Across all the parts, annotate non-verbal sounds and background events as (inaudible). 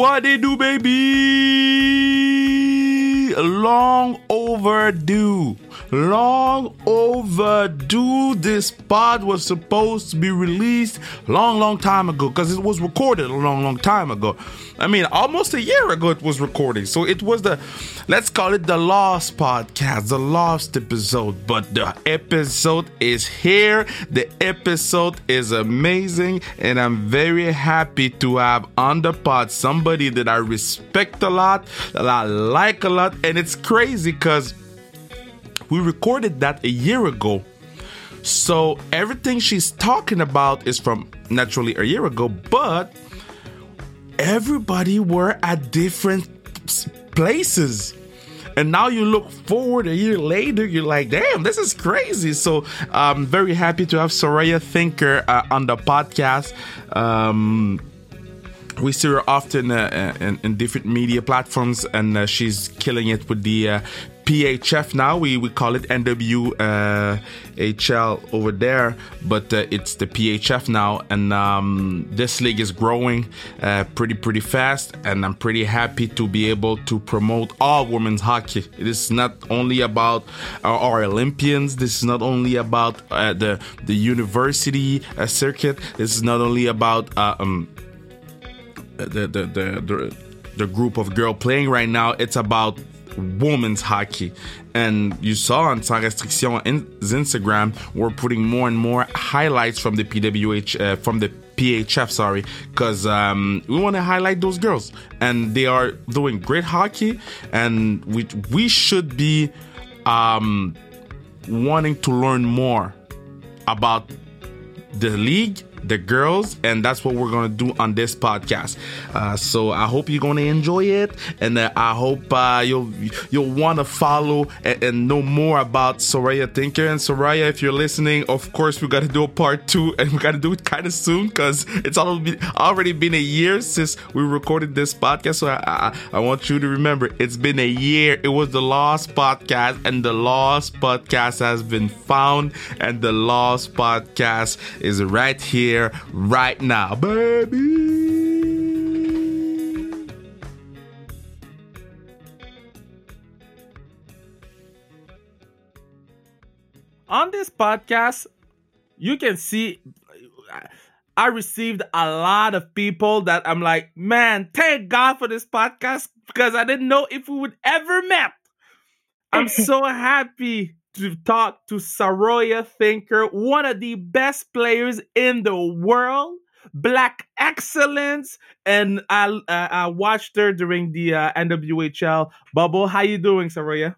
What they do, baby? Long overdue. Long overdue. This pod was supposed to be released long, long time ago because it was recorded a long, long time ago. I mean, almost a year ago it was recorded. So it was the, let's call it the lost podcast, the lost episode. But the episode is here. The episode is amazing. And I'm very happy to have on the pod somebody that I respect a lot, that I like a lot. And it's crazy because we recorded that a year ago. So everything she's talking about is from naturally a year ago, but everybody were at different places. And now you look forward a year later, you're like, damn, this is crazy. So I'm very happy to have Saroya Tinker uh, on the podcast. Um, we see her often uh, in, in, different media platforms, and uh, she's killing it with the uh, PHF now. We, we call it NWHL uh, over there, but uh, it's the PHF now. And um, this league is growing uh, pretty, pretty fast. And I'm pretty happy to be able to promote all women's hockey. It is not only about our, our Olympians, this is not only about uh, the, the university uh, circuit, this is not only about uh, um, the, the, the, the the group of girl playing right now. It's about women's hockey. And you saw on Sans Restriction Instagram, we're putting more and more highlights from the PWH, uh, from the PHF, sorry, because um, we want to highlight those girls, and they are doing great hockey, and we we should be um, wanting to learn more about the league the girls, and that's what we're gonna do on this podcast. Uh, so I hope you're gonna enjoy it, and uh, I hope uh, you'll you'll want to follow and, and, know more about Saroya Tinker. And Saroya, if you're listening, of course we got to do a part two, and we got to do it kind of soon because it's already been a year since we recorded this podcast. So I, I, I want you to remember, it's been a year. It was the Lost Podcast, and the Lost Podcast has been found, and the Lost Podcast is right here here right now, baby. On this podcast, you can see I received a lot of people that I'm like, man, thank God for this podcast because I didn't know if we would ever met. I'm (laughs) so happy to talk to Saroya Tinker, one of the best players in the world, black excellence, and I uh, I watched her during the uh, NWHL bubble. How you doing, Saroya?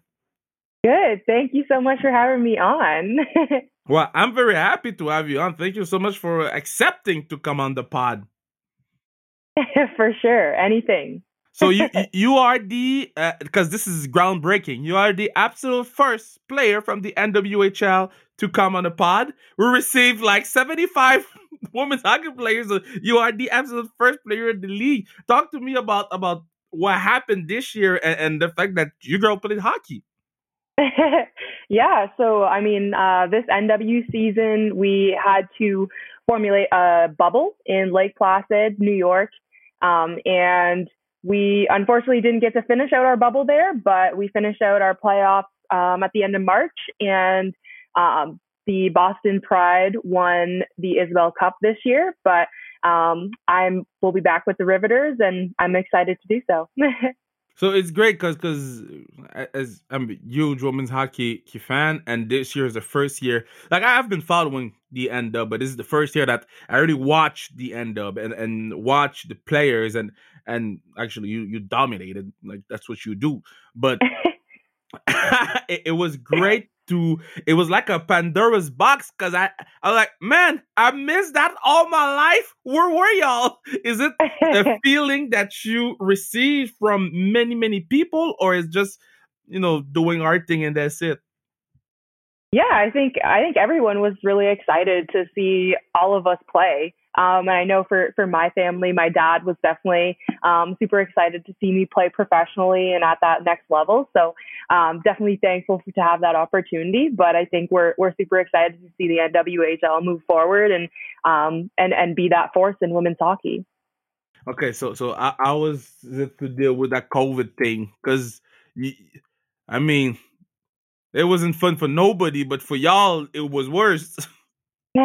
Good. Thank you so much for having me on. (laughs) well, I'm very happy to have you on. Thank you so much for accepting to come on the pod. (laughs) for sure. Anything. So you you are the because uh, this is groundbreaking. You are the absolute first player from the NWHL to come on the pod. We received like seventy five (laughs) women's hockey players. So you are the absolute first player in the league. Talk to me about about what happened this year and, and the fact that you girl played hockey. (laughs) yeah, so I mean, uh, this NW season we had to formulate a bubble in Lake Placid, New York, um, and we unfortunately didn't get to finish out our bubble there, but we finished out our playoffs um, at the end of March, and um, the Boston Pride won the Isobel Cup this year. But um, I'm we'll be back with the Riveters, and I'm excited to do so. (laughs) so it's great because because as I'm a huge women's hockey fan, and this year is the first year. Like I have been following the end up, but this is the first year that I really watched the end up and and watch the players and and actually you you dominated like that's what you do but (laughs) (laughs) it, it, was great to it was like a pandora's box because i i was like man i missed that all my life? Where were y'all? (laughs) Is it a (laughs) feeling that you receive from many many people or is just you know doing our thing and that's it? Yeah i think i think everyone was really excited to see all of us play um, and I know for, for my family, my dad was definitely um, super excited to see me play professionally and at that next level. So um, definitely thankful for, to have that opportunity. But I think we're we're super excited to see the NWHL move forward and um, and and be that force in women's hockey. Okay, so so I, I was to deal with that COVID thing because, I mean, it wasn't fun for nobody, but for y'all, it was worse. (laughs)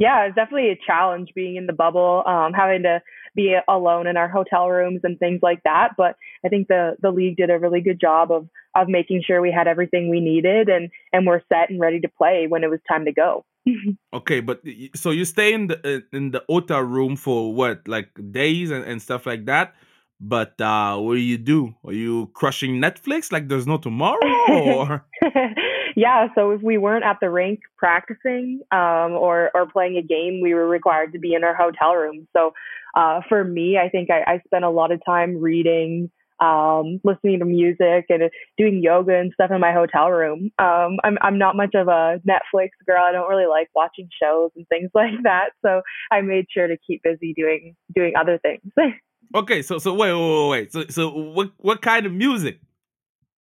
yeah, it's definitely a challenge being in the bubble, um, having to be alone in our hotel rooms and things like that. But I think the the league did a really good job of of making sure we had everything we needed and and we're set and ready to play when it was time to go. (laughs) okay, but so you stay in the uh, in the hotel room for what, like days and, and stuff like that. But uh what do you do? Are you crushing Netflix like there's no tomorrow? Or (laughs) yeah, so if we weren't at the rink practicing um, or or playing a game, we were required to be in our hotel room. So uh, for me, I think I, I spent a lot of time reading, um, listening to music, and doing yoga and stuff in my hotel room. Um, I'm I'm not much of a Netflix girl. I don't really like watching shows and things (laughs) like that. So I made sure to keep busy doing doing other things. (laughs) okay, so so wait wait wait wait. So so what what kind of music?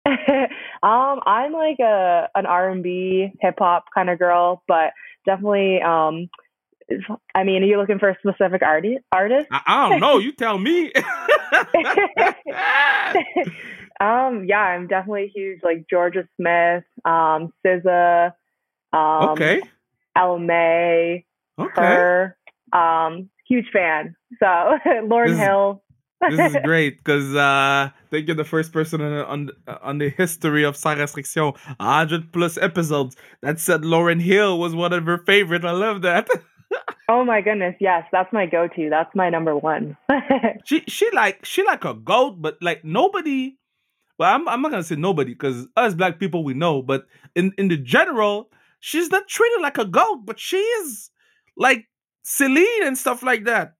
(laughs) um, I'm like a an R and B hip hop kind of girl, but definitely um I mean, are you looking for a specific artist? Artist? I, I don't know. You tell me. (laughs) um, yeah, I'm definitely huge. Like Jorja Smith, um, SZA, um, okay, Ella Mai, okay. her, um, huge fan. So (laughs) Lauryn this Hill this is (laughs) great because uh, I think you're the first person on, on, on the history of Sans Restriction, 100 plus episodes, that said Lauryn Hill was one of her favorite. I love that. (laughs) oh my goodness, yes, that's my go-to. That's my number one. (laughs) she she like she like a goat, but like nobody. Well, I'm I'm not gonna say nobody because us black people we know, but in in the general, she's not treated like a goat, but she is like Celine and stuff like that.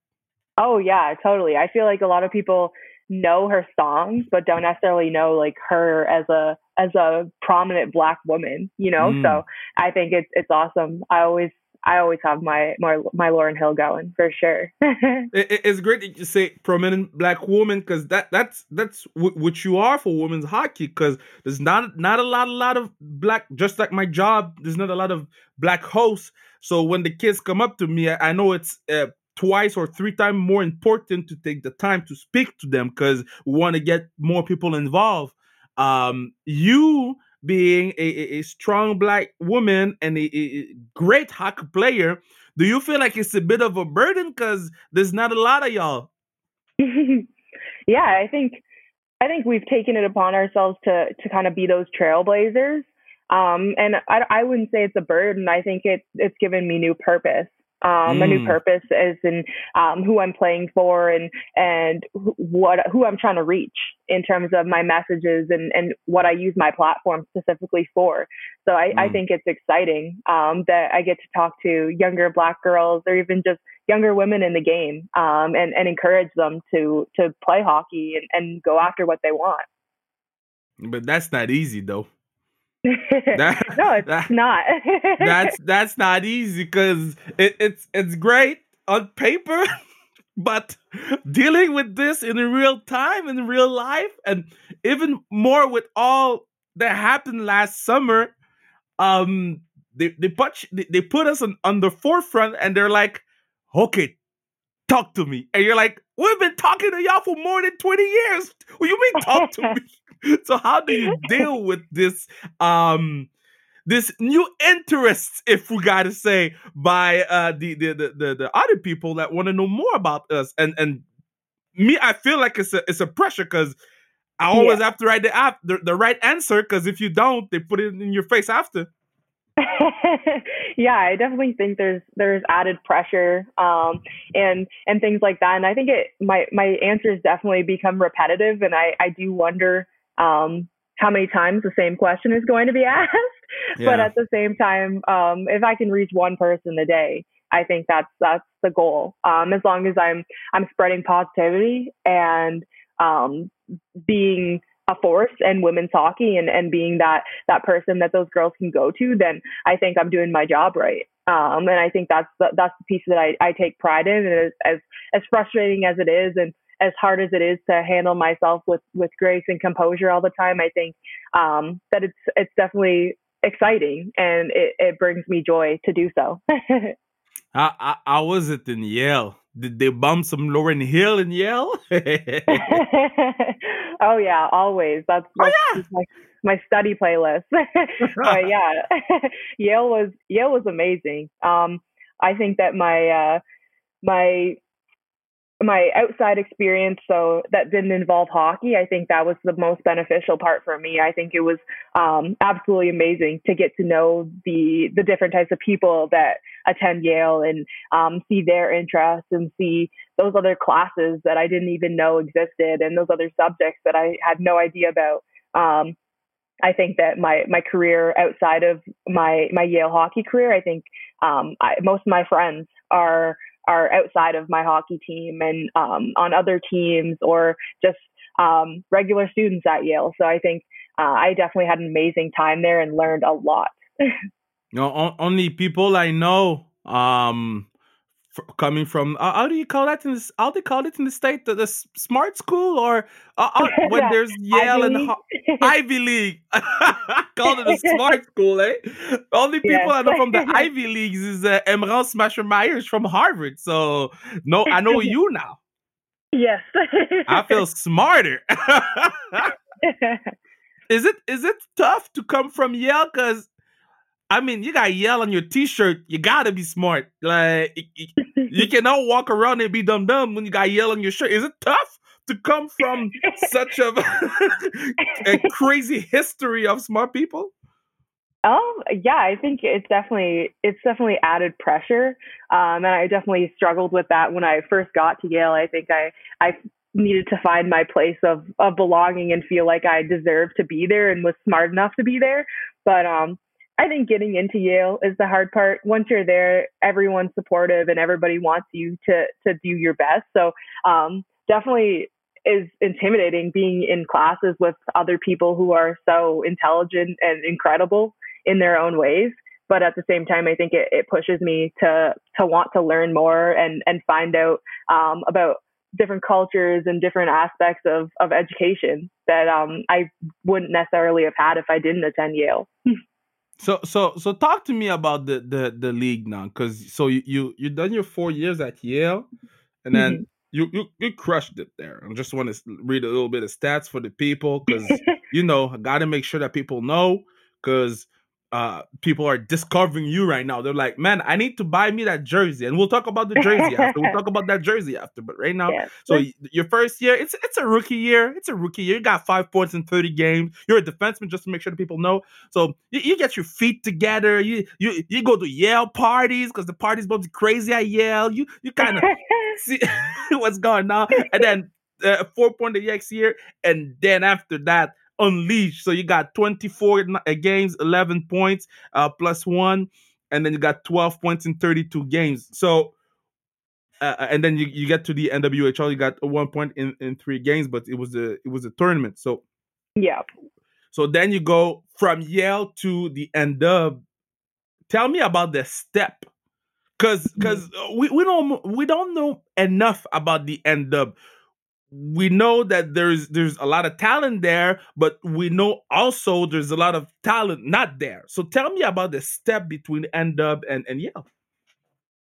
Oh yeah, totally. I feel like a lot of people know her songs but don't necessarily know like her as a as a prominent black woman, you know? Mm. So I think it's it's awesome. I always I always have my my my Lauryn Hill going for sure. (laughs) it, it's great that you say prominent black woman because that that's that's w- what you are for women's hockey. Because there's not not a lot a lot of black. Just like my job, there's not a lot of black hosts. So when the kids come up to me, I, I know it's uh, twice or three times more important to take the time to speak to them because we want to get more people involved. Um, you being a, a, strong black woman and a, a, great hockey player, do you feel like it's a bit of a burden because there's not a lot of y'all? (laughs) yeah, I think I think we've taken it upon ourselves to to kind of be those trailblazers. Um, and I, I wouldn't say it's a burden. I think it's it's given me new purpose um, mm. a new mm. purpose as in um, who I'm playing for and and what who I'm trying to reach in terms of my messages and and what I use my platform specifically for. So I, mm. I think it's exciting um, that I get to talk to younger Black girls or even just younger women in the game um, and and encourage them to to play hockey and, and go after what they want. But that's not easy though. (laughs) That, no, it's that, not. (laughs) that's that's not easy because it, it's it's great on paper, (laughs) but dealing with this in real time, in real life, and even more with all that happened last summer, um, they they put they, they put us on, on the forefront, and they're like, okay, talk to me, and you're like, we've been talking to y'all for more than twenty years. What you mean talk to me? (laughs) so how do you deal with this um this new interest, if we gotta say, by uh the the the, the, the other people that want to know more about us and and me, I feel like it's a it's a pressure because I always yeah. have to write the, app, the the right answer because if you don't, they put it in your face after. (laughs) yeah, I definitely think there's there's added pressure um, and and things like that, and I think it my my answers definitely become repetitive, and I I do wonder um, how many times the same question is going to be (laughs) asked. Yeah. But at the same time, um, if I can reach one person a day, I think that's that's the goal. Um, as long as I'm I'm spreading positivity and um, being a force in women's hockey and, and being that that person that those girls can go to, then I think I'm doing my job right. Um, and I think that's the, that's the piece that I, I take pride in. And as, as as frustrating as it is, and as hard as it is to handle myself with with grace and composure all the time, I think um, that it's it's definitely exciting and it, it brings me joy to do so. (laughs) how, how was it in Yale? did they bump some Lauryn Hill in Yale? (laughs) (laughs) oh yeah, always. That's, oh, that's oh, yeah. my my study playlist. but yeah, Yale was Yale was amazing. Um, I think that my uh, my my outside experience, so that didn't involve hockey, I think that was the most beneficial part for me. I think it was um, absolutely amazing to get to know the the different types of people that attend Yale and um, see their interests and see those other classes that I didn't even know existed and those other subjects that I had no idea about. Um, I think that my my career outside of my my Yale hockey career, I think um, I, most of my friends are are outside of my hockey team and um, on other teams or just um, regular students at Yale. So I think uh, I definitely had an amazing time there and learned a lot. (laughs) you know, only people I know um, coming from uh, how do you call that in this how do you call it in the state? The, the smart school or uh, uh, (laughs) when yeah. there's yale Ivy and ho- ivy league. (laughs) Call it a (laughs) smart school eh? Only people yes. i know from the ivy leagues is uh, Emerance Maschmeyers from harvard. So no i know you now. Yes. I feel smarter. Is it is it tough to come from yale? Because I mean, you got Yale on your T-shirt. You gotta be smart. Like you cannot walk around and be dumb dumb when you got Yale on your shirt. Is it tough to come from such a, (laughs) a crazy history of smart people? Um, yeah, I think it's definitely it's definitely added pressure, um, and I definitely struggled with that when I first got to Yale. I think I I needed to find my place of of belonging and feel like I deserved to be there and was smart enough to be there. But um, I think getting into Yale is the hard part. Once you're there, everyone's supportive and everybody wants you to to do your best. So um, definitely is intimidating being in classes with other people who are so intelligent and incredible in their own ways. But at the same time, I think it, it pushes me to to want to learn more and and find out um, about different cultures and different aspects of of education that um, I wouldn't necessarily have had if I didn't attend Yale. (laughs) So so so talk to me about the the the league now, because so you you you done your four years at Yale, and then mm-hmm. you you you crushed it there. I just want to read a little bit of stats for the people, because (laughs) you know I got to make sure that people know, because uh, people are discovering you right now. They're like, man, I need to buy me that jersey, and we'll talk about the jersey after. We'll talk about that jersey after. But right now, (laughs) yes. so your first year, it's it's a rookie year. It's a rookie year. You got five points in thirty games. You're a defenseman, just to make sure that people know. So you, you get your feet together. You you you go to Yale parties because the parties be crazy at Yale. You you kind of (laughs) see (laughs) what's going on, and then uh, four point the next year, and then after that unleashed. So you got 24 uh, games, 11 points, uh, plus one, and then you got 12 points in 32 games. So, uh, uh and then you, you get to the NWHL, you got one point in, in three games, but it was a it was a tournament. So yeah. So then you go from Yale to the NW. Tell me about the step, because because mm-hmm. we, we don't we don't know enough about the NW we know that there's there's a lot of talent there, but we know also there's a lot of talent not there. So tell me about the step between NW and and Yale.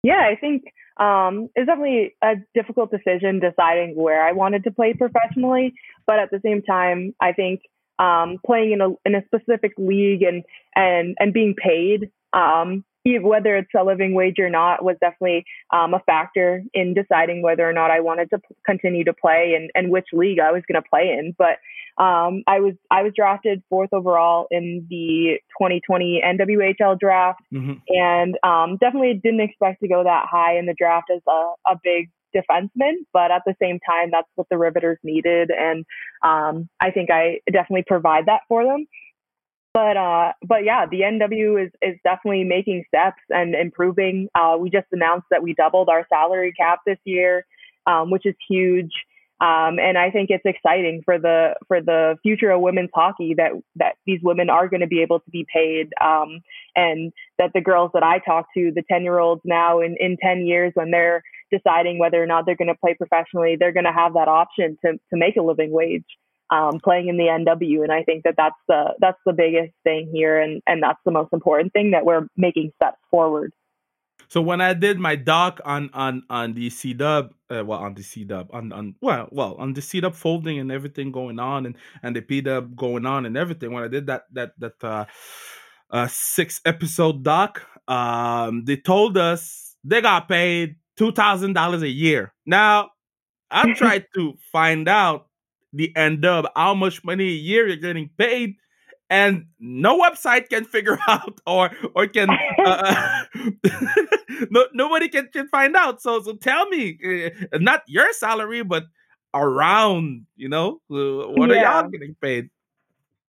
Yeah, I think um, it's definitely a difficult decision deciding where I wanted to play professionally, but at the same time, I think um, playing in a in a specific league and and and being paid um, whether it's a living wage or not was definitely um, a factor in deciding whether or not I wanted to p- continue to play and, and which league I was going to play in. But um, I was I was drafted fourth overall in the 2020 NWHL draft, mm-hmm. and um, definitely didn't expect to go that high in the draft as a, a big defenseman. But at the same time, that's what the Riveters needed, and um, I think I definitely provide that for them but uh, but yeah, the NW is is definitely making steps and improving. Uh, we just announced that we doubled our salary cap this year, um, which is huge. Um, and I think it's exciting for the for the future of women's hockey that that these women are going to be able to be paid, um, and that the girls that I talk to, the ten year olds now in in ten years when they're deciding whether or not they're going to play professionally, they're going to have that option to to make a living wage um, playing in the NW. And I think that that's the that's the biggest thing here, and and that's the most important thing that we're making steps forward. So when I did my doc on on on the C Dub, uh, well on the C Dub on on well well on the C Dub folding and everything going on and and the P Dub going on and everything. When I did that that that uh, uh six episode doc, um, they told us they got paid two thousand dollars a year. Now I (laughs) tried to find out the end of how much money a year you're getting paid and no website can figure (laughs) out or or can uh, (laughs) no, nobody can, can find out. So so tell me uh, not your salary but around you know uh, what yeah. are y'all getting paid?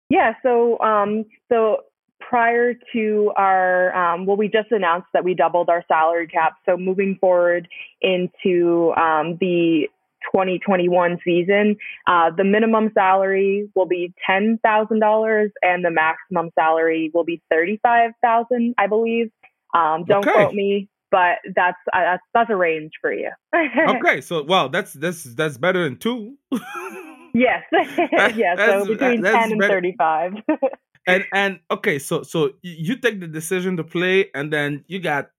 Yeah so um so prior to our um, well we just announced that we doubled our salary cap. So moving forward into um, the 2021 season, uh, the minimum salary will be ten thousand dollars, and the maximum salary will be thirty-five thousand, I believe. Um, don't okay. quote me, but that's uh, that's that's a range for you. (laughs) okay, so well, that's that's that's better than two. (laughs) yes, (laughs) yeah. So between ten and better. thirty-five. and and okay, so so you take the decision to play, and then you got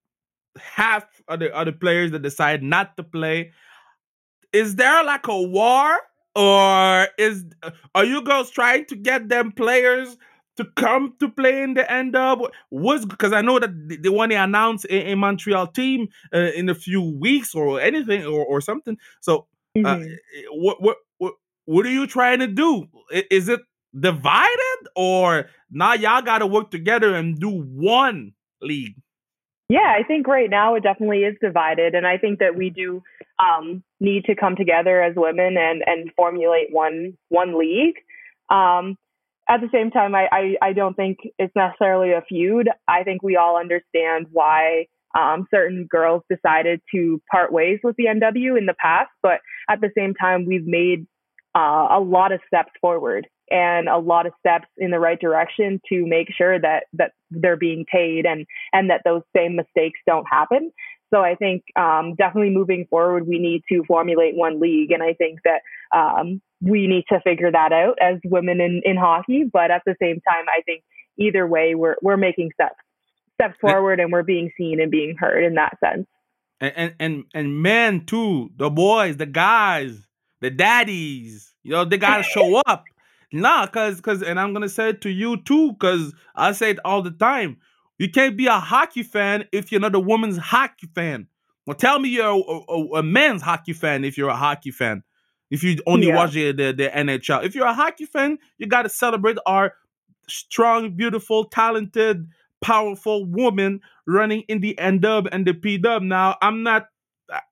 half of the other players that decide not to play is there like a war or is are you girls trying to get them players to come to play in the end of was because I know that they want to announce a, a Montreal team uh, in a few weeks or anything or, or something. So, uh, mm-hmm. what what what what are you trying to do? Is it divided or now y'all got to work together and do one league? Yeah, I think right now it definitely is divided, and I think that we do um, need to come together as women and and formulate one one league. Um, at the same time, I, I, I don't think it's necessarily a feud. I think we all understand why um, certain girls decided to part ways with the NW in the past, but at the same time, we've made uh, a lot of steps forward and a lot of steps in the right direction to make sure that that they're being paid and and that those same mistakes don't happen. So I think um, definitely moving forward, we need to formulate one league, and I think that um, we need to figure that out as women in, in hockey. But at the same time, I think either way, we're we're making steps steps forward, and we're being seen and being heard in that sense. And and and, and men too, the boys, the guys, the daddies, you know, they gotta (laughs) show up. Nah, cause cause and I'm gonna say it to you too, cause I say it all the time. You can't be a hockey fan if you're not a woman's hockey fan. Well, tell me you're a, a, a man's hockey fan if you're a hockey fan. If you only yeah. watch the, the, the NHL. If you're a hockey fan, you gotta celebrate our strong, beautiful, talented, powerful woman running in the N dub and the P dub. Now, I'm not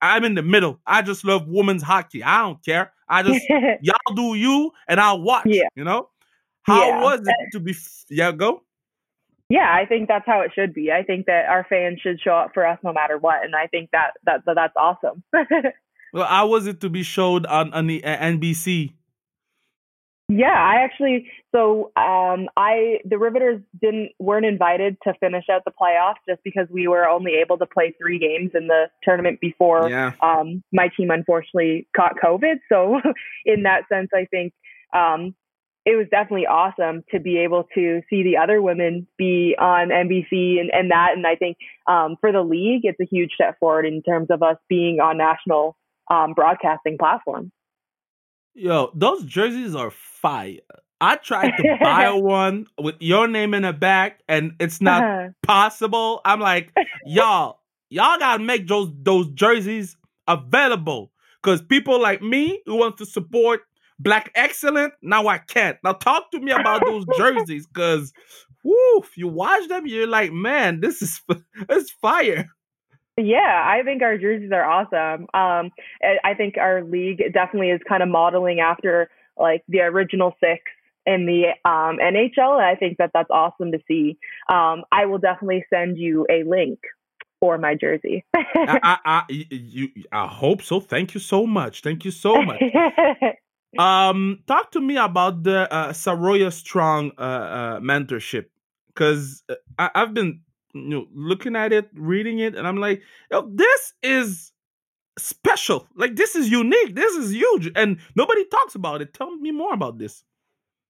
I'm in the middle. I just love women's hockey. I don't care. I just (laughs) y'all do you and I'll watch. Yeah. You know? How yeah. was it to be yeah, go? Yeah, I think that's how it should be. I think that our fans should show up for us no matter what, and I think that that, that that's awesome. (laughs) well, how was it to be showed on on the uh, NBC? Yeah, I actually so um I the Riveters didn't weren't invited to finish out the playoffs just because we were only able to play three games in the tournament before yeah. um my team unfortunately caught COVID. So (laughs) in that sense I think um it was definitely awesome to be able to see the other women be on NBC and, and that and I think um for the league it's a huge step forward in terms of us being on national um broadcasting platforms. Yo, those jerseys are fire. I tried to buy (laughs) one with your name in the back, and it's not uh-huh. possible. I'm like, y'all, y'all gotta make those those jerseys available. Cause people like me who want to support Black Excellent, now I can't. Now talk to me about those jerseys, cause whoo, if you watch them, you're like, man, this is (laughs) it's fire. Yeah, I think our jerseys are awesome. Um, I think our league definitely is kind of modeling after like the original six in the um, NHL, and I think that that's awesome to see. Um, I will definitely send you a link for my jersey. I, I, (laughs) I, you, I hope so. Thank you so much. Thank you so much. (laughs) um, talk to me about the uh, Saroya Strong uh, uh, mentorship, because uh, I've been you know looking at it, reading it, and I'm like, Yo, this is special. Like this is unique. This is huge, and nobody talks about it. Tell me more about this.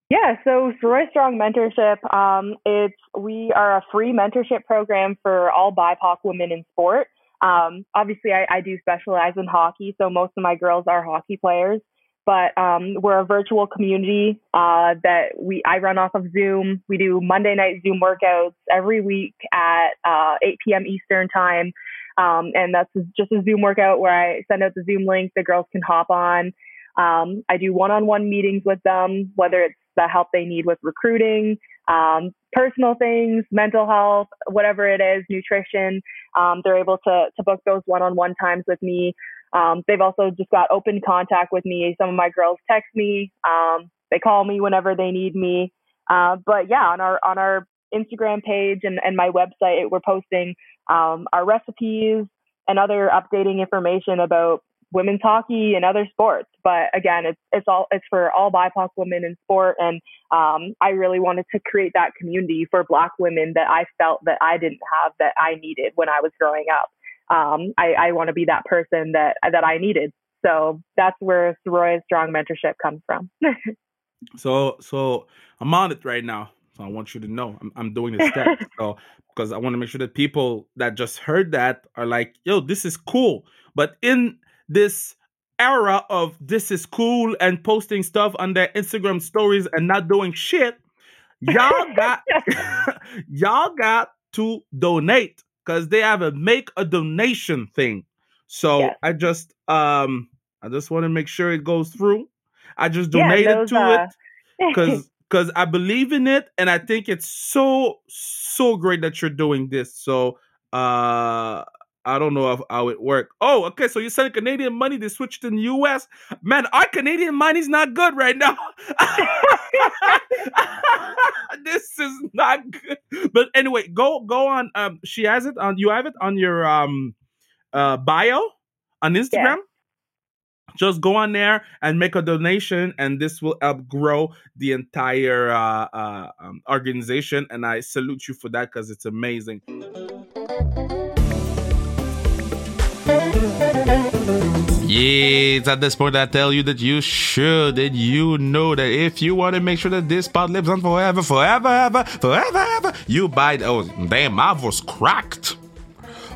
Yeah, so Saroya Strong Mentorship, um, it's we are a free mentorship program for all BIPOC women in sport. um, obviously, I, I do specialize in hockey, so most of my girls are hockey players. But um, we're a virtual community uh, that we I run off of Zoom. We do Monday night Zoom workouts every week at uh, 8 p.m. Eastern time, um, and that's just a Zoom workout where I send out the Zoom link. The girls can hop on. Um, I do one-on-one meetings with them, whether it's the help they need with recruiting, um, personal things, mental health, whatever it is, nutrition. Um, they're able to to book those one-on-one times with me. Um, they've also just got open contact with me. Some of my girls text me. Um, they call me whenever they need me. Uh, but yeah, on our on our Instagram page and, and my website, we're posting um, our recipes and other updating information about women's hockey and other sports. But again, it's it's all it's for all BIPOC women in sport, and um, I really wanted to create that community for Black women that I felt that I didn't have that I needed when I was growing up. Um, I, I want to be that person that that I needed. So that's where Saroya Strong Mentorship comes from. (laughs) so so I'm on it right now. So I want you to know I'm, I'm doing this steps. (laughs) so because I want to make sure that people that just heard that are like, yo, this is cool. But in this era of this is cool and posting stuff on their Instagram stories and not doing shit, y'all (laughs) got y'all got to donate because they have a make a donation thing. So yes. I just um I just want to make sure it goes through. I just donated yeah, those, to uh... (laughs) it because because I believe in it and I think it's so so great that you're doing this. So uh I don't know how it worked. Oh, okay. So you're sending Canadian money to switch to the US. Man, our Canadian money's not good right now. (laughs) (laughs) this is not good. But anyway, go go on. Um, she has it on. You have it on your um uh bio on Instagram. Yeah. Just go on there and make a donation, and this will help grow the entire uh, uh, um, organization. And I salute you for that because it's amazing. Yeah, it's at this point I tell you that you should and you know that if you want to make sure that this pod lives on forever, forever, ever, forever, ever, you buy. Oh, damn, my voice cracked.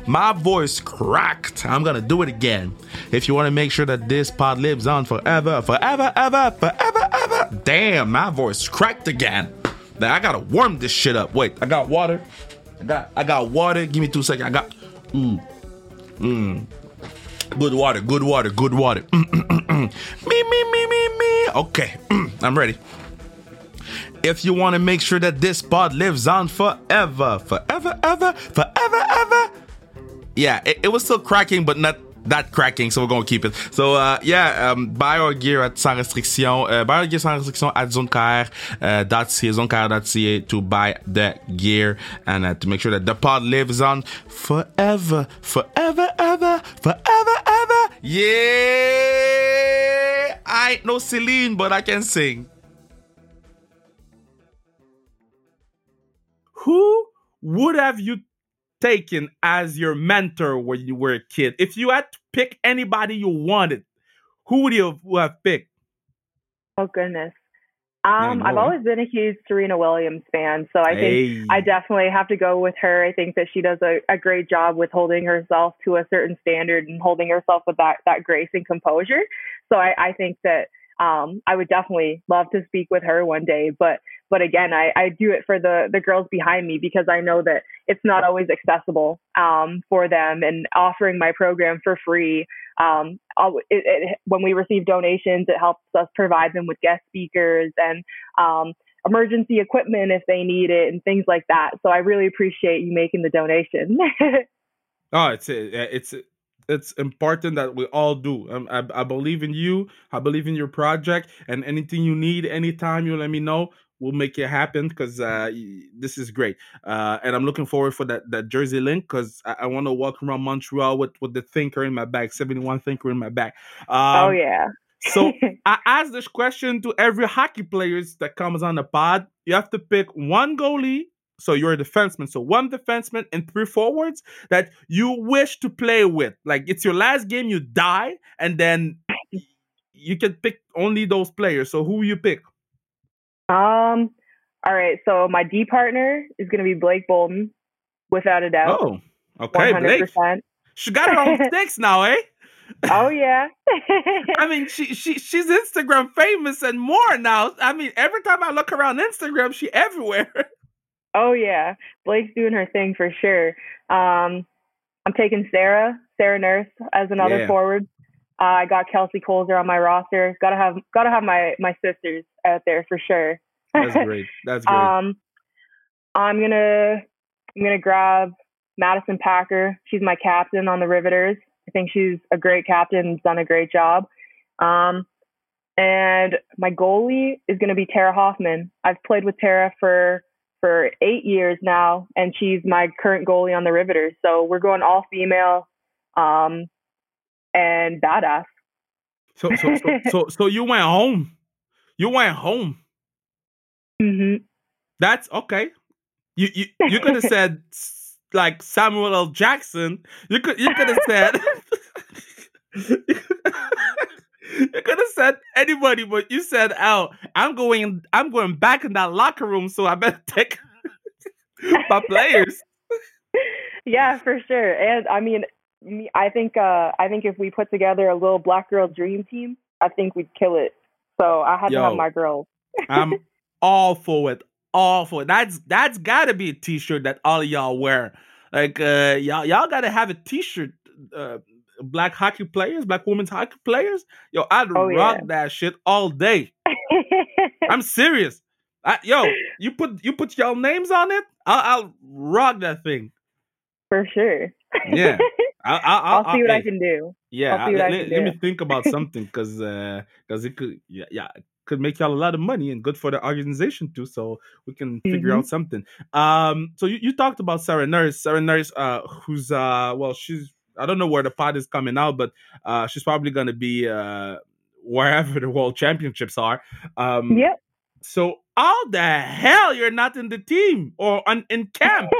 My voice cracked. I'm gonna do it again. If you want to make sure that this pod lives on forever, forever, ever, forever, ever. Damn, my voice cracked again. Now I gotta warm this shit up. Wait, I got water. I got I got water. Give me two seconds. I got mmm. Mmm. Good water, good water, good water. me, me, me, me, me. Okay, I'm ready. If you want to make sure that this pod lives on forever, forever, ever, forever, ever. Yeah, it, it was still cracking, but not that cracking, so we're gonna keep it. So uh, yeah, um, buy our gear at sans restriction. Uh, buy our gear sans restriction at zonekr uh, zonekr.ca to buy the gear and uh, to make sure that the pod lives on forever, forever, ever, forever, ever. Yeah, I ain't no Celine, but I can sing. Who would have you taken as your mentor when you were a kid? If you had to pick anybody you wanted, who would you have picked? Oh goodness. Um, I've always been a huge Serena Williams fan, so I hey. think I definitely have to go with her. I think that she does a, a great job with holding herself to a certain standard and holding herself with that that grace and composure. So I, I think that um, I would definitely love to speak with her one day. But but again, I, I do it for the the girls behind me because I know that it's not always accessible um, for them. And offering my program for free, um, it, it, when we receive donations, it helps us provide them with guest speakers and um, emergency equipment if they need it and things like that. So I really appreciate you making the donation. oh, (laughs) it's it's it's important that we all do. Um, I, I believe in you. I believe in your project, and anything you need, anytime you let me know, we'll make it happen because uh, this is great. Uh, and I'm looking forward for that that jersey link because I, I want to walk around Montreal with with the Tinker in my bag, 71 Tinker in my bag. Oh, um, oh yeah. so (laughs) I ask this question to every hockey players that comes on the pod. You have to pick one goalie. So you're a defenseman. So one defenseman and three forwards that you wish to play with. Like it's your last game, you die, and then you can pick only those players. So who you pick? Um, all right. So my D partner is going to be Blake Bolden, without a doubt. Oh, okay, 100%. Blake. She got her own (laughs) sticks now, eh? Oh yeah. (laughs) I mean, she she she's Instagram famous and more now. I mean, every time I look around Instagram, she everywhere. (laughs) Oh yeah, Blake's doing her thing for sure. Um, I'm taking Sarah, Sarah Nurse as another Yeah. forward. Uh, I got Kelsey Koelzer on my roster. Gotta have gotta have my my sisters out there for sure. That's great. (laughs) That's great. Um, I'm gonna I'm gonna grab Madison Packer. She's my captain on the Riveters. I think she's a great captain and done a great job. Um, and my goalie is gonna be Tara Hoffman. I've played with Tara for for eight years now, and she's my current goalie on the Riveters. So we're going all female, um, and badass. so, so so so so you went home. You went home. hmm That's okay. You you you could have (laughs) said like Samuel L. Jackson. You could you could have said (laughs) you could have said anybody, but you said, "Oh, I'm going I'm going back in that locker room, so I better (laughs) take my players." yeah, for sure. And I mean, me, I think uh, I think if we put together a little black girl dream team, I think we'd kill it. So I had to have my girls. I'm all for it. All for it. That's that's gotta be a t-shirt that all y'all wear. Like uh y'all y'all gotta have a t-shirt. Uh, black hockey players, black women's hockey players. Yo, I'd Oh, rock yeah. that shit all day. (laughs) I'm serious. I, yo, you put you put y'all names on it. I'll, I'll rock that thing. for sure. Yeah. (laughs) I, I, I'll see what I hey, can do. Yeah, I'll see what I- I let, can let me think about something because because it could yeah, yeah could make y'all a lot of money and good for the organization too. So we can figure Mhm. out something. Um, so you, you talked about Sarah Nurse, Sarah Nurse, uh, who's uh, well, she's I don't know where the pod is coming out, but uh, she's probably gonna be uh wherever the world championships are. Um, Yep. So how the hell you're not in the team or on, in camp?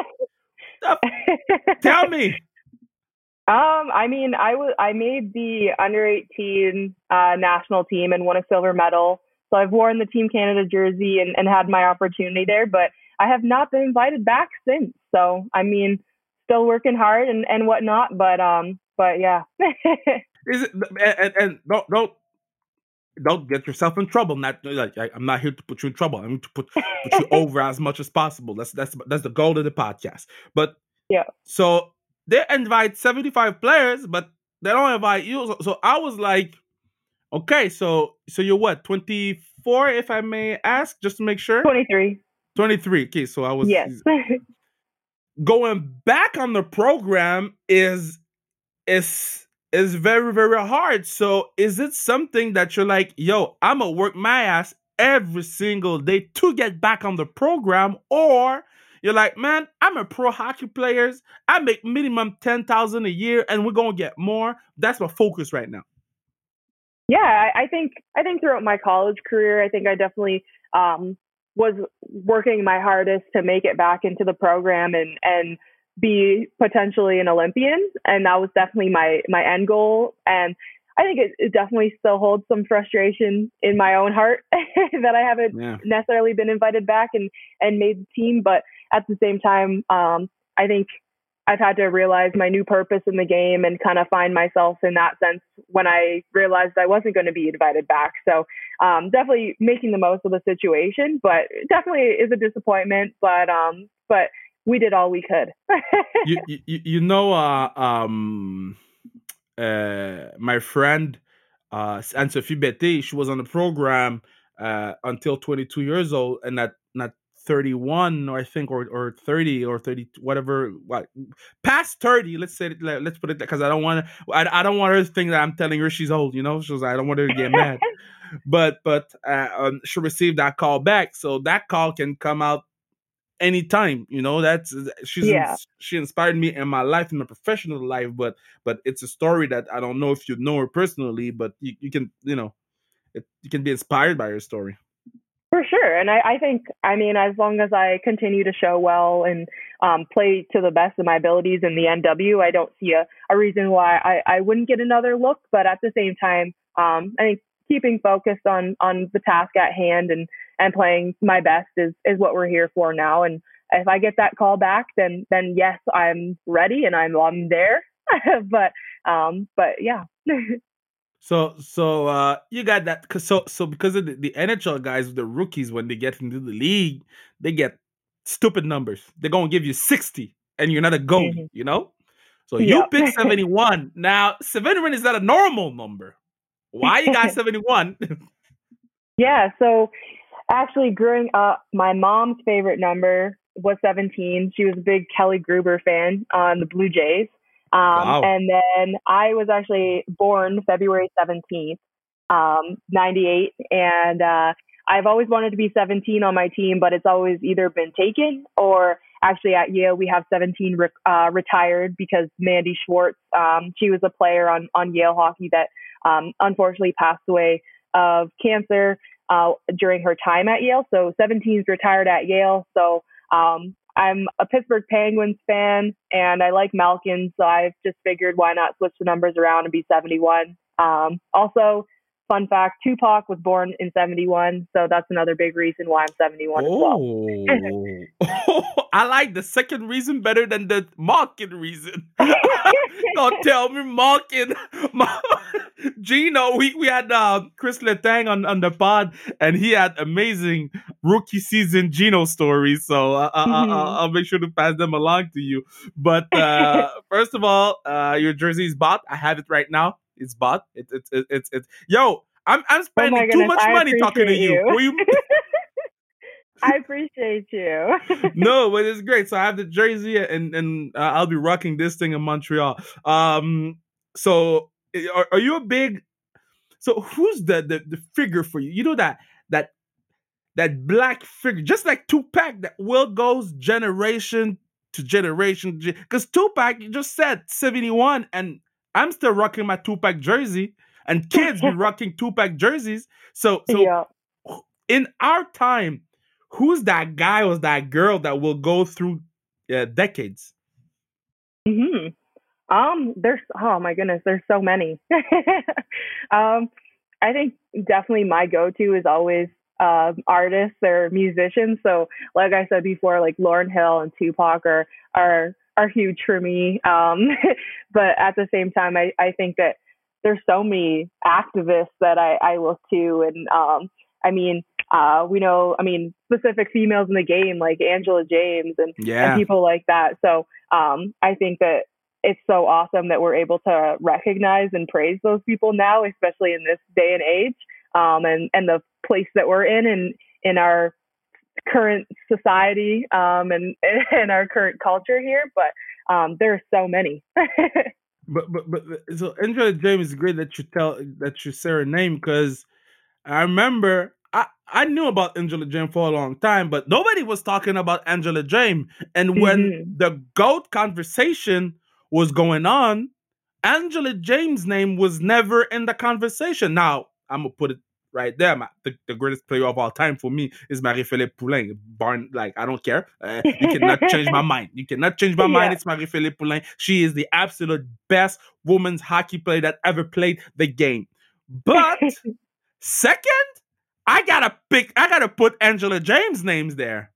(laughs) Tell me. Um, I mean, I was I made the under 18 uh, national team and won a silver medal. So I've worn the Team Canada jersey and, and had my opportunity there, but I have not been invited back since. So I mean, still working hard and, and whatnot, but um, but yeah. (laughs) Is it and, and, don't don't don't get yourself in trouble. Not like I, I'm not here to put you in trouble. I'm to put put you (laughs) over as much as possible. That's that's that's the goal of the podcast. But Yeah. so they invite 75 players, but they don't invite you. So, so I was like, okay, so so you're what 24, if I may ask, just to make sure. 23. 23. Okay, so I was Yes. going back on the program is is is very very hard so is it something that you're like yo i'm gonna work my ass every single day to get back on the program or you're like man i'm a pro hockey players. I make minimum 10000 a year and we're gonna get more. That's my focus right now. Yeah, I, I think I think throughout my college career, I think I definitely um, was working my hardest to make it back into the program and and be potentially an Olympian, and that was definitely my my end goal. And I think it, it definitely still holds some frustration in my own heart (laughs) that I haven't yeah. necessarily been invited back and and made the team but at the same time um i think i've had to realize my new purpose in the game and kind of find myself in that sense when i realized i wasn't going to be invited back. So um definitely making the most of the situation but definitely is a disappointment but um but we did all we could. (laughs) You, you you know uh um uh my friend uh Ann-Sophie Bettez, she was on the program uh until 22 years old and at not 31 or I think or or 30 or 30 whatever what past 30 let's say let- let's put it because I don't want to I, I don't want her to think that I'm telling her she's old you know? She was I don't want her to get mad. (laughs) But but uh, um, she received that call back so that call can come out anytime you know that's she's Yeah. she inspired me in my life in my professional life but but it's a story that i don't know if you know her personally but you, you can you know it, you can be inspired by her story For sure. And I, I think, I mean, as long as I continue to show well and um, play to the best of my abilities in the NW, I don't see a, a reason why I, I wouldn't get another look. But at the same time, um, I think keeping focused on, on the task at hand and, and playing my best is, is what we're here for now. And if I get that call back, then, then yes, I'm ready and I'm, I'm there. (laughs) but um, but yeah. (laughs) So so uh you got that cause so so because of the, the NHL guys, the rookies when they get into the league, they get stupid numbers. They're gonna give you 60 and you're not a goalie, mm-hmm. you know? So you yep. pick (laughs) 71. now 71 is that a normal number? Why you got 71? yeah, so actually growing up, my mom's favorite number was 17. She was a big Kelly Gruber fan on the Blue Jays. Um, wow. And then I was actually born February 17th, um, 98. And uh, I've always wanted to be 17 on my team, but it's always either been taken or actually at Yale, we have 17 re- uh, retired because Mandy Schwartz, um, she was a player on, on Yale hockey that um, unfortunately passed away of cancer uh, during her time at Yale. So 17 is retired at Yale. So um, I'm a Pittsburgh Penguins fan and I like Malkin, so I've just figured why not switch the numbers around and be 71. Um, also, fun fact Tupac was born in 71, so that's another big reason why I'm 71 oh. well. (laughs) I like the second reason better than the Malkin reason. (laughs) Don't tell me Malkin. (laughs) Geno, we, we had uh, Chris Letang on, on the pod, and he had amazing rookie season Geno stories. So uh, mm-hmm. I'll, I'll, make sure to pass them along to you. But uh, first of all, uh, your jersey is bought. I have it right now. It's bad. It's it's it's it's, it's. yo. I'm I'm oh spending oh too much I money talking to you. you? (laughs) (laughs) I appreciate you. no, but it's great. So I have the jersey, and and uh, I'll be rocking this thing in Montreal. Um, so are, are you a big? So who's the, the the figure for you? You know that that that black figure, just like Tupac, that will goes generation to generation. Because Tupac, you just said seventy one, and I'm still rocking my Tupac jersey, and kids be (laughs) rocking Tupac jerseys. So so yeah. in our time, who's that guy or that girl that will go through uh, decades? Hmm. Um. There's. Oh my goodness. There's so many. (laughs) um. I think definitely my go-to is always uh, artists or musicians. So, like I said before, like Lauryn Hill and Tupac are are are huge for me. Um, (laughs) but at the same time, I I think that there's so many activists that I I look to, and um, I mean, uh, we know, I mean, specific females in the game like Angela James and, yeah. and people like that. So um, I think that it's so awesome that we're able to recognize and praise those people now, especially in this day and age, um, and and the place that we're in and in our current society um, and (laughs) and our current culture here. But um, there are so many. (laughs) but but but so Angela James is great that you tell that you say her name because I remember I, I knew about Angela James for a long time, but nobody was talking about Angela James. And when mm-hmm. the GOAT conversation was going on, Angela James' name was never in the conversation. Now, I'm gonna put it right there. My, the, the, greatest player of all time for me is Marie-Philippe Poulin. Barn, like I don't care. Uh, you cannot change my mind. You cannot change my (laughs) yeah. mind. It's Marie-Philippe Poulin. She is the absolute best women's hockey player that ever played the game. But (laughs) second, I gotta pick. I gotta put Angela James names there.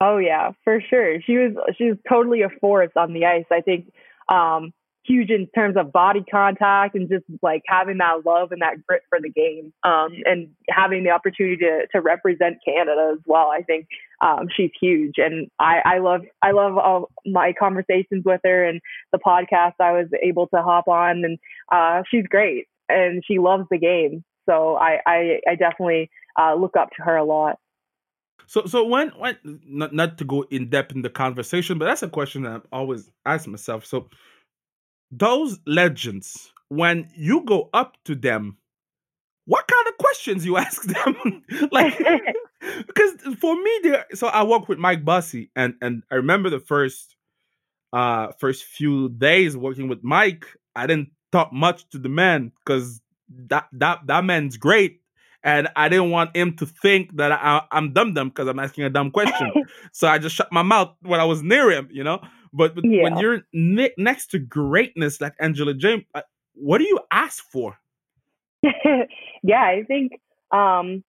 Oh yeah, for sure. She was she was totally a force on the ice. I think um, huge in terms of body contact and just like having that love and that grit for the game, um, and having the opportunity to to represent Canada as well. I think um, she's huge, and I, I love I love all my conversations with her and the podcast I was able to hop on, and uh, she's great and she loves the game. So I, I, I definitely uh, look up to her a lot. So, so when, when not, not to go in depth in the conversation, but that's a question that I always ask myself. So, those legends, when you go up to them, what kind of questions you (laughs) ask them? like, (laughs) (laughs) because for me, there. So I work with Mike Bossy, and and I remember the first, uh, first few days working with Mike. I didn't talk much to the man because that that that man's great and I didn't want him to think that I, am dumb dumb because I'm asking a dumb question. so I just shut my mouth when I was near him, you know. But, but yeah. when you're ne- next to greatness like Angela James, uh, what do you ask for? (laughs) yeah, I think um,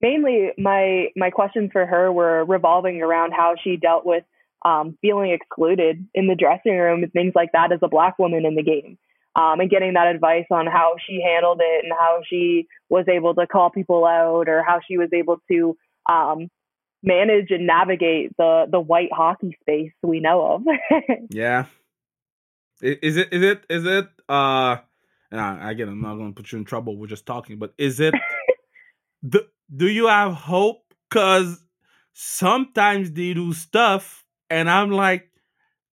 mainly my my questions for her were revolving around how she dealt with um, feeling excluded in the dressing room and things like that as a black woman in the game. Um, and getting that advice on how she handled it and how she was able to call people out or how she was able to um, manage and navigate the the white hockey space we know of. (laughs) yeah. Is it is it is it uh and again I'm not gonna put you in trouble, we're just talking, but is it (laughs) the do you have hope? Cause sometimes they do stuff and I'm like,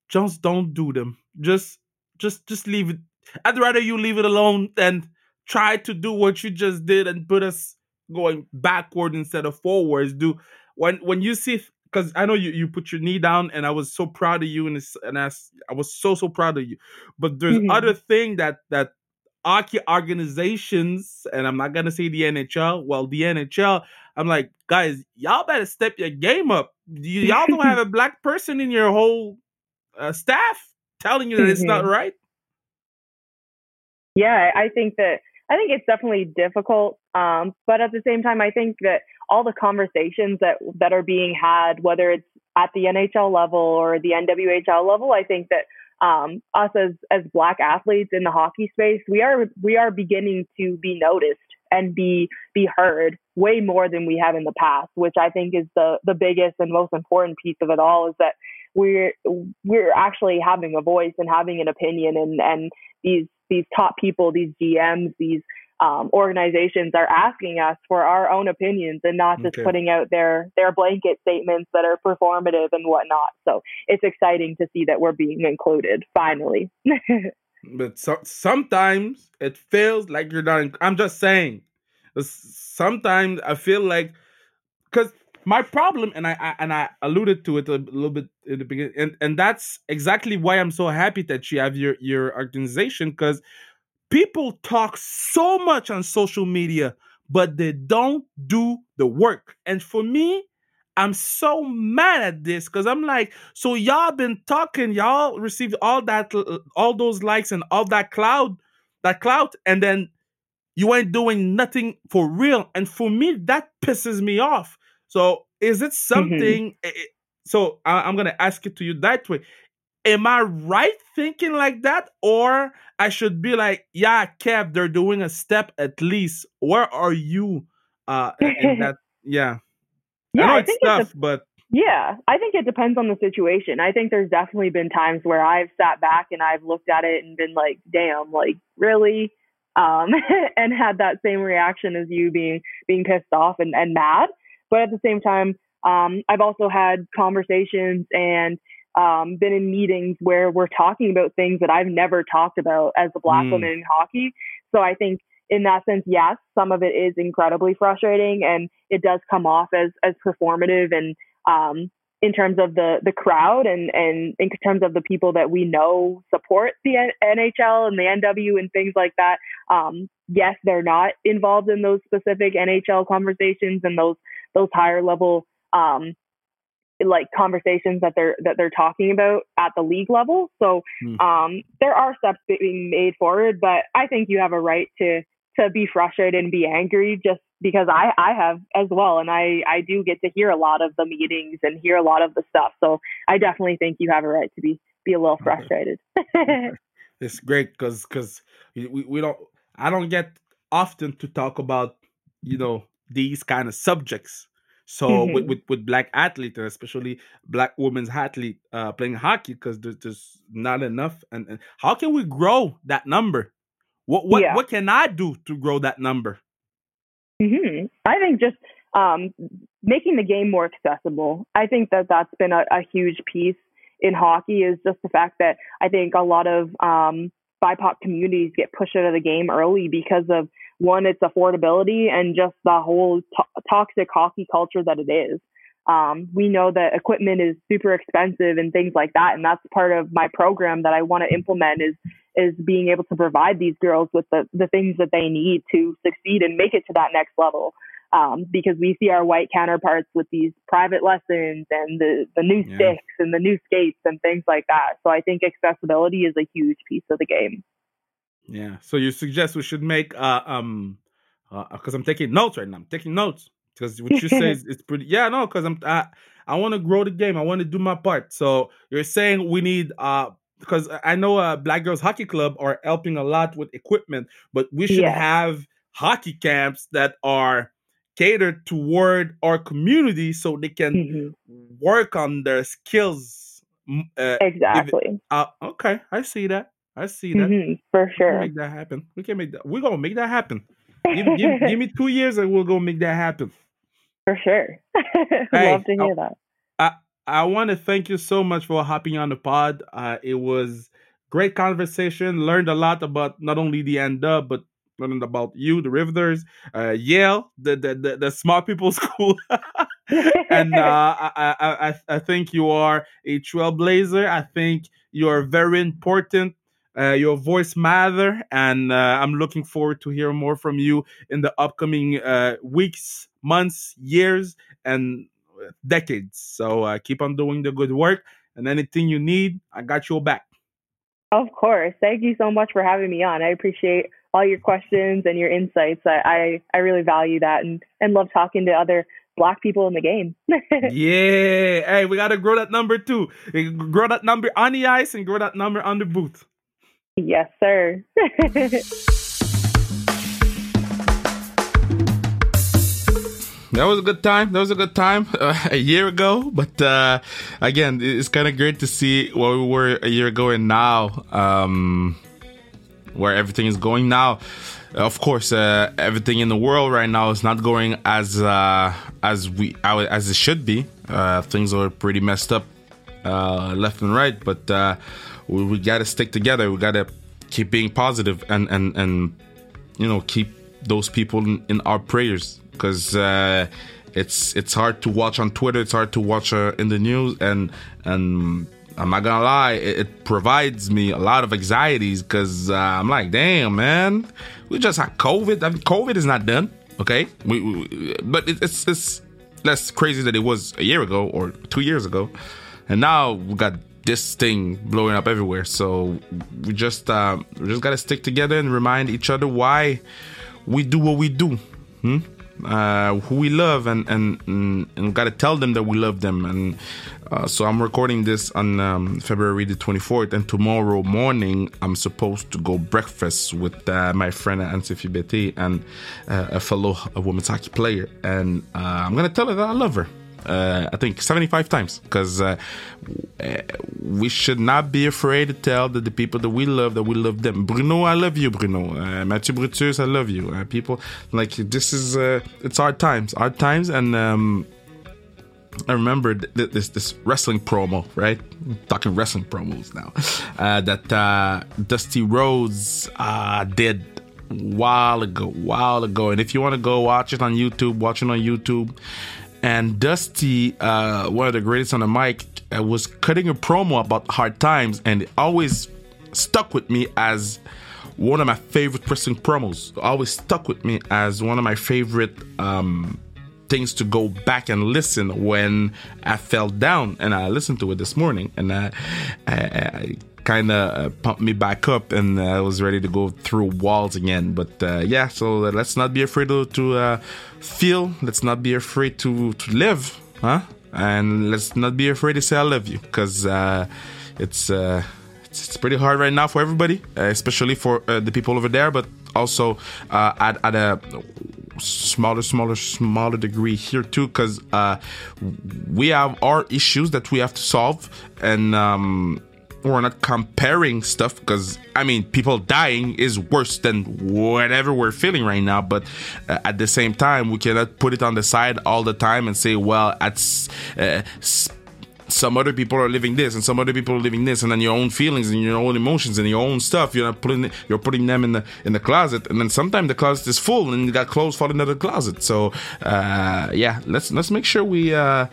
just don't do them. Just just just leave it. I'd rather you leave it alone than try to do what you just did and put us going backward instead of forwards. Do when when you see because I know you you put your knee down and I was so proud of you and and I, I was so so proud of you. But there's mm-hmm. other thing that that hockey organizations and I'm not gonna say the NHL. Well, the NHL, I'm like, guys, y'all better step your game up. Y'all don't have (laughs) a black person in your whole uh, staff telling you that mm-hmm. it's not mm-hmm. right. Yeah, I think that I think it's definitely difficult. Um, but at the same time, I think that all the conversations that that are being had, whether it's at the NHL level or the NWHL level, I think that um, us as as black athletes in the hockey space, we are we are beginning to be noticed and be be heard way more than we have in the past, which I think is the the biggest and most important piece of it all is that we're we're actually having a voice and having an opinion and and these these top people, these GMs, these um, organizations are asking us for our own opinions and not just okay. putting out their their blanket statements that are performative and whatnot. So it's exciting to see that we're being included finally. (laughs) but so, sometimes it feels like you're not. I'm just saying. Sometimes I feel like because my problem, and I, I, and I alluded to it a little bit in the beginning, and, and that's exactly why I'm so happy that you have your your organization because people talk so much on social media, but they don't do the work. And for me, I'm so mad at this because I'm like, so y'all been talking, y'all received all that, uh, all those likes and all that cloud, that cloud, and then you ain't doing nothing for real. And for me, that pisses me off. So is it mm-hmm. something? Mm-hmm. So I, I'm gonna ask it to you that way am I right thinking like that? Or I should be like, yeah, Kev, they're doing a step at least. Where are you uh in (laughs) that? Yeah. Yeah, I, I think tough, it's a, but yeah, I think it depends on the situation. I think there's definitely been times where I've sat back and I've looked at it and been like, damn, like really? Um, (laughs) and had that same reaction as you being being pissed off and, and mad. But at the same time, um, I've also had conversations and um, been in meetings where we're talking about things that I've never talked about as a black mm. woman in hockey. So I think in that sense, yes, some of it is incredibly frustrating and it does come off as as performative and um, in terms of the the crowd and and in terms of the people that we know support the NHL and the NW and things like that. Um, yes, they're not involved in those specific NHL conversations and those those higher level um, like conversations that they're that they're talking about at the league level. So mm. um, there are steps being made forward, but I think you have a right to to be frustrated and be angry just because I I have as well, and I I do get to hear a lot of the meetings and hear a lot of the stuff. So I definitely think you have a right to be be a little frustrated. okay. (laughs) It's great because because we, we don't I don't get often to talk about you know these kind of subjects so mm-hmm. with, with, with black athletes, especially black women's athlete uh, playing hockey because there's just not enough. And, and, how can we grow that number? What what yeah. what can I do to grow that number? Mm-hmm. I think just um, making the game more accessible. I think that that's been a, a, huge piece in hockey. Is just the fact that I think a lot of um, BIPOC communities get pushed out of the game early because of one, it's affordability and just the whole to- toxic hockey culture that it is. Um, we know that equipment is super expensive and things like that, and that's part of my program that I want to implement is is being able to provide these girls with the the things that they need to succeed and make it to that next level. Um, because we see our white counterparts with these private lessons and the the new yeah. sticks and the new skates and things like that. So I think accessibility is a huge piece of the game. Yeah. So you suggest we should make uh um because uh, I'm taking notes right now. I'm taking notes because what you say (laughs) is it's pretty. Yeah, no, because I'm I, I want to grow the game. I want to do my part. So you're saying we need uh because I know uh, Black Girls Hockey Club are helping a lot with equipment, but we should Yeah. have hockey camps that are catered toward our community so they can Mhm. work on their skills. Uh, Exactly. uh, okay, I see that. I see that. hmm For We can sure. make that happen. We can make that. We're gonna make that happen. Give, give, (laughs) give me two years and we'll go make that happen. For sure. (laughs) Hey, Love to hear oh, that. I I want to thank you so much for hopping on the pod. Uh, it was great conversation. Learned a lot about not only the end up, but learning about you, the Riveters, uh, Yale, the the the, the smart people (laughs) school. and uh, I, I, I, I think you are a trailblazer. I think you are very important. Uh, your voice matter, and uh, I'm looking forward to hear more from you in the upcoming uh, weeks, months, years, and decades. So uh, keep on doing the good work, and anything you need, I got your back. Of course. Thank you so much for having me on. I appreciate all your questions and your insights. I, I, I really value that and, and love talking to other black people in the game. (laughs) yeah, hey, we gotta grow that number too. Grow that number on the ice and grow that number on the booth. Yes, sir. (laughs) That was a good time. That was a good time (laughs) uh, a year ago. But uh, again, it's kind of great to see where we were a year ago and now, um, where everything is going now. Of course, uh, everything in the world right now is not going as uh, as we as it should be. Uh, things are pretty messed up uh, left and right, but we, we got to stick together. We got to keep being positive and and and you know keep those people in, in our prayers because uh, it's it's hard to watch on Twitter. It's hard to watch uh, in the news, and and I'm not gonna lie, it, it provides me a lot of anxieties because uh, I'm like, damn man, we just had COVID. I mean, COVID is not done, okay? We, we but it, it's it's less crazy than it was a year ago or two years ago, and now we got this thing blowing up everywhere. So we just uh, we just gotta stick together and remind each other why we do what we do. Hmm? Uh, who we love and and and, and gotta tell them that we love them and uh, so I'm recording this on um, February the 24th and tomorrow morning I'm supposed to go breakfast with uh, my friend Ann-Sophie Bettez and uh, a fellow a women's hockey player and uh, I'm gonna tell her that I love her uh, I think 75 times because uh, we should not be afraid to tell that the people that we love that we love them. Bruno, I love you, Bruno. Uh, Mathieu Brutus, I love you. Uh, people like this is uh, it's hard times, hard times, and um, I remember th- this this wrestling promo, right? I'm talking wrestling promos now. Uh, that uh, Dusty Rhodes did while ago, while ago. And if you want to go watch it on YouTube, watch it on YouTube. And Dusty, uh, one of the greatest on the mic, uh, was cutting a promo about hard times, and it always stuck with me as one of my favorite wrestling promos. Always stuck with me as one of my favorite um, things to go back and listen when I fell down. And I listened to it this morning, and I, I, I kind of uh, pumped me back up, and uh, I was ready to go through walls again. But uh, yeah, so let's not be afraid to, to feel. Let's not be afraid to to live, huh? And let's not be afraid to say I love you, because it's. It's, pretty hard right now for everybody, especially for uh, the people over there, but also uh, at, at a smaller, smaller, smaller degree here too, because uh, we have our issues that we have to solve, and um, we're not comparing stuff because I mean, people dying is worse than whatever we're feeling right now. But uh, at the same time, we cannot put it on the side all the time and say, well, at uh, some other people are living this and some other people are living this and then your own feelings and your own emotions and your own stuff you're not putting you're putting them in the in the closet and then sometimes the closet is full and you got clothes falling out of the closet so uh yeah let's let's make sure we uh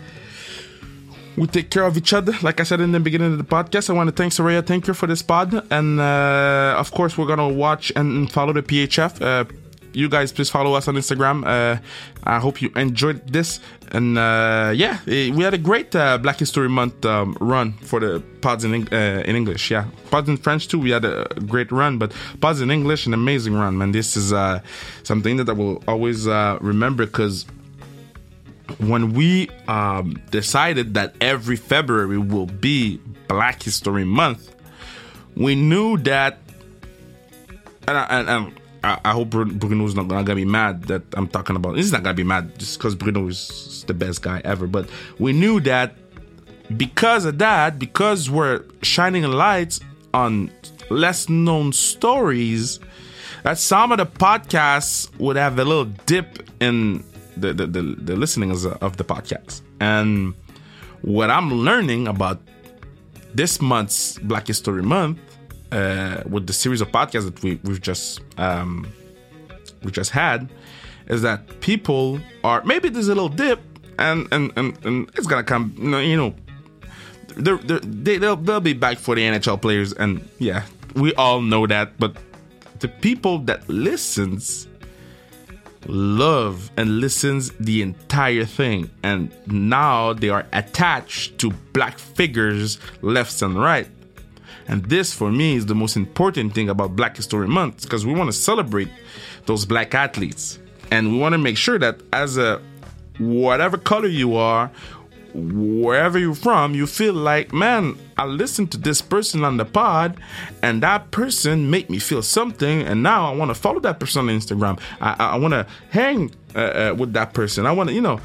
we take care of each other. Like I said in the beginning of the podcast, I want to thank Saroya Tinker for this pod. And uh, of course, we're going to watch and follow the PHF. Uh, you guys, please follow us on Instagram. Uh, I hope you enjoyed this. And uh, yeah, eh, we had a great uh, Black History Month um, run for the pods in, uh, in English. Yeah, pods in French too. We had a great run, but pods in English, an amazing run, man. This is something that I will always remember because when we um, decided that every February will be Black History Month, we knew that, and, and, and I, I hope Bruno's not gonna be mad that I'm talking about. He's not gonna be mad just because Bruno is the best guy ever. But we knew that because of that, because we're shining lights on less known stories, that some of the podcasts would have a little dip in the the, the, the listenings of the podcast. And what I'm learning about this month's Black History Month uh, with the series of podcasts that we, we've just um, we just had is that people are maybe there's a little dip and and and, and it's gonna come you know, they're, they're, they they'll they'll be back for the NHL players and yeah we all know that but the people that listens love and listens the entire thing and now they are attached to black figures left and right and this, for me, is the most important thing about Black History Month because we want to celebrate those black athletes. And we want to make sure that as a whatever color you are, wherever you're from, you feel like, man, I listened to this person on the pod, and that person made me feel something, and now I want to follow that person on Instagram. I, I want to hang uh, uh, with that person. I want to, you know,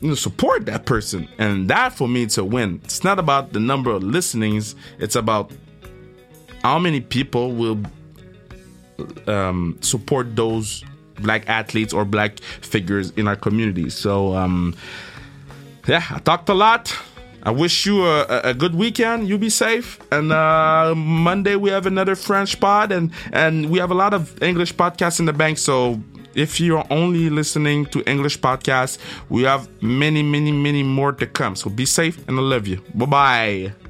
you know, support that person. And that for me to win. It's not about the number of listenings, it's about how many people will um, support those black athletes or black figures in our community. So, um, yeah, I talked a lot. I wish you a, a, good weekend. You be safe. And uh, Monday we have another French pod, and and we have a lot of English podcasts in the bank. So if you're only listening to English podcasts, we have many, many, many more to come. So be safe and I love you. Bye bye.